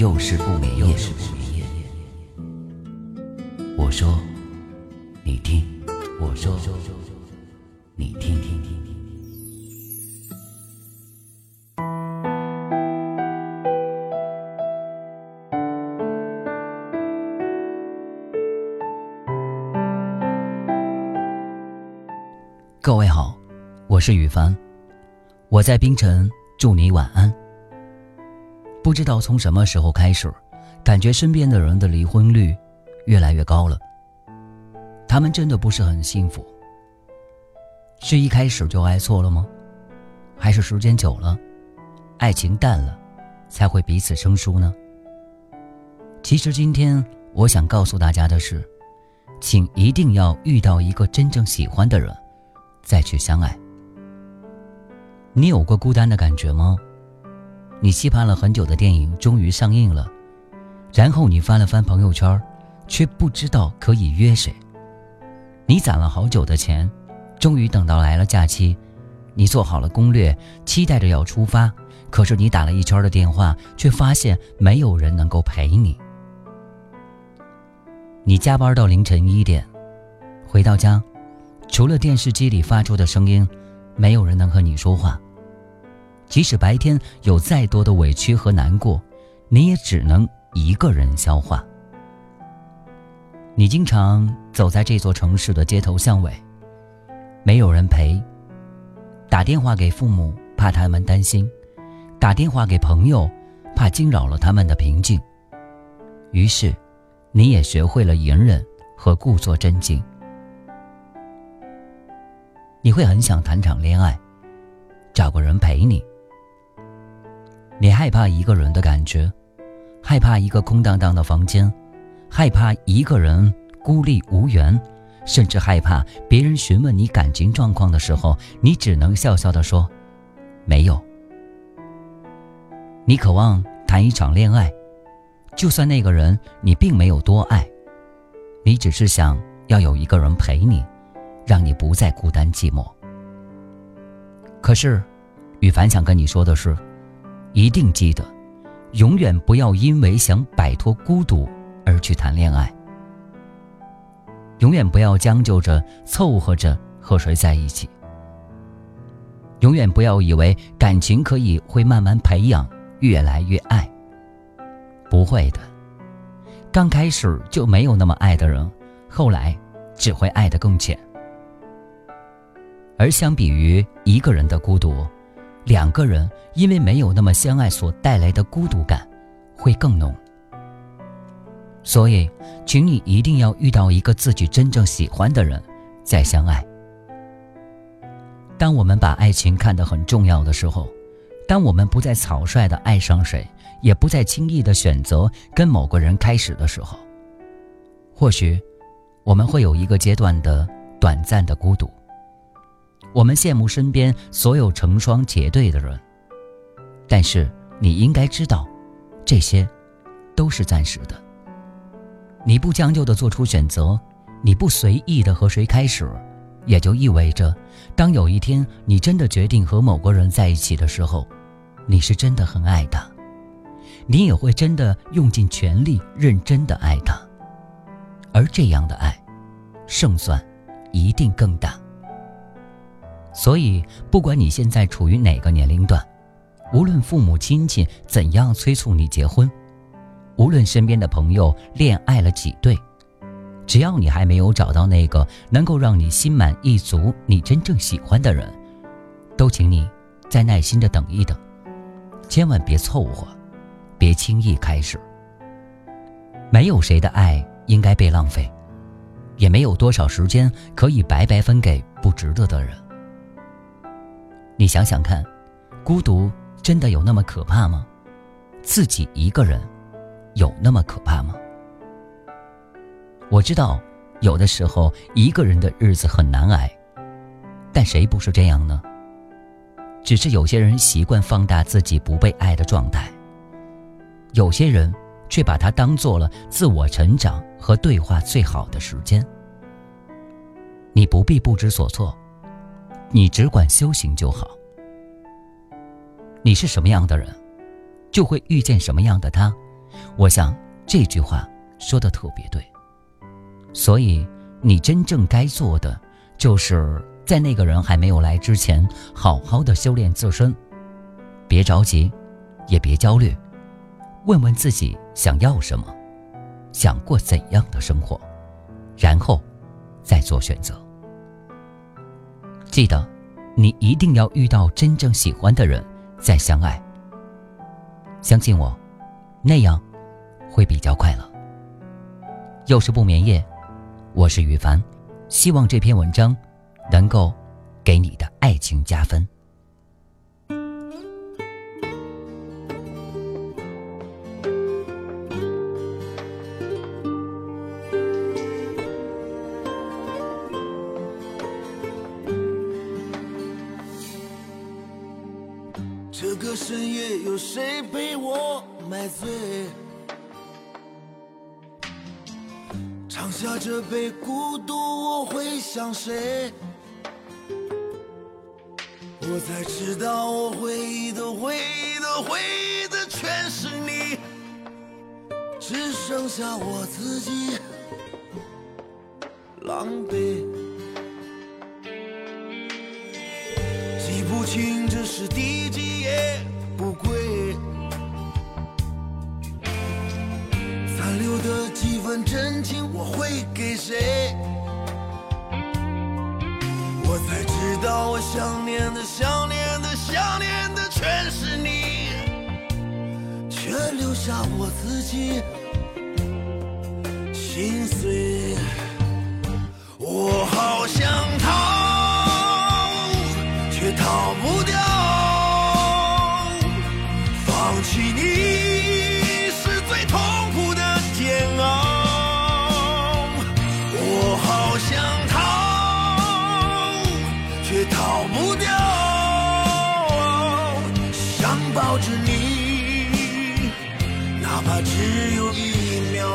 又是不眠夜。我说，你听；我说，你听。各位好，我是雨凡，我在冰城，祝你晚安。不知道从什么时候开始，感觉身边的人的离婚率越来越高了。他们真的不是很幸福，是一开始就爱错了吗？还是时间久了，爱情淡了，才会彼此生疏呢？其实今天我想告诉大家的是，请一定要遇到一个真正喜欢的人。再去相爱。你有过孤单的感觉吗？你期盼了很久的电影终于上映了，然后你翻了翻朋友圈，却不知道可以约谁。你攒了好久的钱，终于等到来了假期，你做好了攻略，期待着要出发，可是你打了一圈的电话，却发现没有人能够陪你。你加班到凌晨一点，回到家。除了电视机里发出的声音，没有人能和你说话。即使白天有再多的委屈和难过，你也只能一个人消化。你经常走在这座城市的街头巷尾，没有人陪。打电话给父母，怕他们担心；打电话给朋友，怕惊扰了他们的平静。于是，你也学会了隐忍和故作镇静。你会很想谈场恋爱，找个人陪你。你害怕一个人的感觉，害怕一个空荡荡的房间，害怕一个人孤立无援，甚至害怕别人询问你感情状况的时候，你只能笑笑的说：“没有。”你渴望谈一场恋爱，就算那个人你并没有多爱，你只是想要有一个人陪你。让你不再孤单寂寞。可是，羽凡想跟你说的是，一定记得，永远不要因为想摆脱孤独而去谈恋爱。永远不要将就着凑合着和谁在一起。永远不要以为感情可以会慢慢培养，越来越爱。不会的，刚开始就没有那么爱的人，后来只会爱得更浅。而相比于一个人的孤独，两个人因为没有那么相爱所带来的孤独感，会更浓。所以，请你一定要遇到一个自己真正喜欢的人，再相爱。当我们把爱情看得很重要的时候，当我们不再草率的爱上谁，也不再轻易的选择跟某个人开始的时候，或许，我们会有一个阶段的短暂的孤独。我们羡慕身边所有成双结对的人，但是你应该知道，这些都是暂时的。你不将就的做出选择，你不随意的和谁开始，也就意味着，当有一天你真的决定和某个人在一起的时候，你是真的很爱他，你也会真的用尽全力认真的爱他，而这样的爱，胜算一定更大。所以，不管你现在处于哪个年龄段，无论父母亲戚怎样催促你结婚，无论身边的朋友恋爱了几对，只要你还没有找到那个能够让你心满意足、你真正喜欢的人，都请你再耐心的等一等，千万别凑合，别轻易开始。没有谁的爱应该被浪费，也没有多少时间可以白白分给不值得的人。你想想看，孤独真的有那么可怕吗？自己一个人，有那么可怕吗？我知道，有的时候一个人的日子很难挨，但谁不是这样呢？只是有些人习惯放大自己不被爱的状态，有些人却把它当做了自我成长和对话最好的时间。你不必不知所措，你只管修行就好。你是什么样的人，就会遇见什么样的他。我想这句话说的特别对。所以，你真正该做的，就是在那个人还没有来之前，好好的修炼自身。别着急，也别焦虑，问问自己想要什么，想过怎样的生活，然后再做选择。记得，你一定要遇到真正喜欢的人再相爱。相信我，那样会比较快乐。又是不眠夜。我是雨凡，希望这篇文章能够给你的爱情加分。这个深夜，有谁陪我买醉？尝下这杯孤独，我会想谁？我才知道，我回忆的、回忆的、回忆的全是你，只剩下我自己狼狈，情这是第几夜不归。留的几分真情，我会给谁？我才知道，我想念的、想念的、想念的全是你，却留下我自己心碎。却逃不掉，想抱着你，哪怕只有一秒，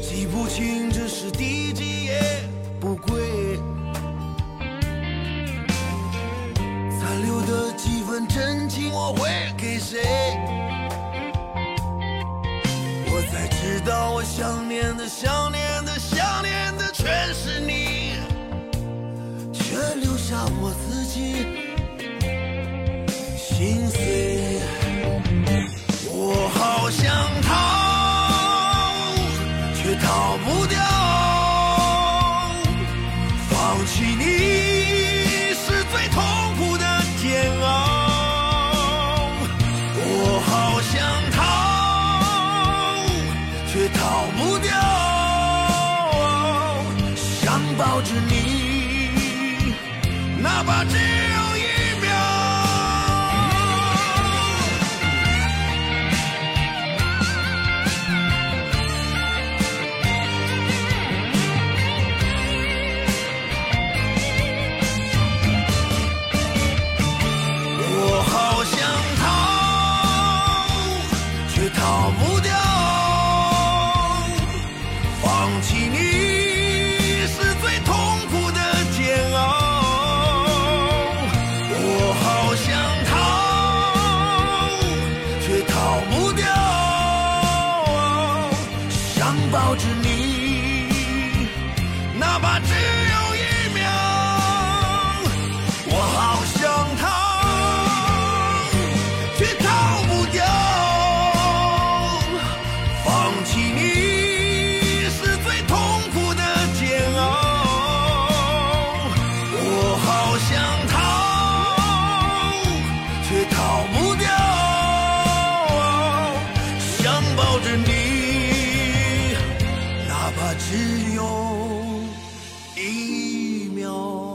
记不清这是第几夜不归，残留的几分真情我会给谁？我才知道，我想念的、想念的、想念的全是你，下我自己心碎。我好想逃，却逃不掉。放弃你是最痛苦的煎熬。我好想逃，却逃不掉。想抱着你，哪怕只有一秒。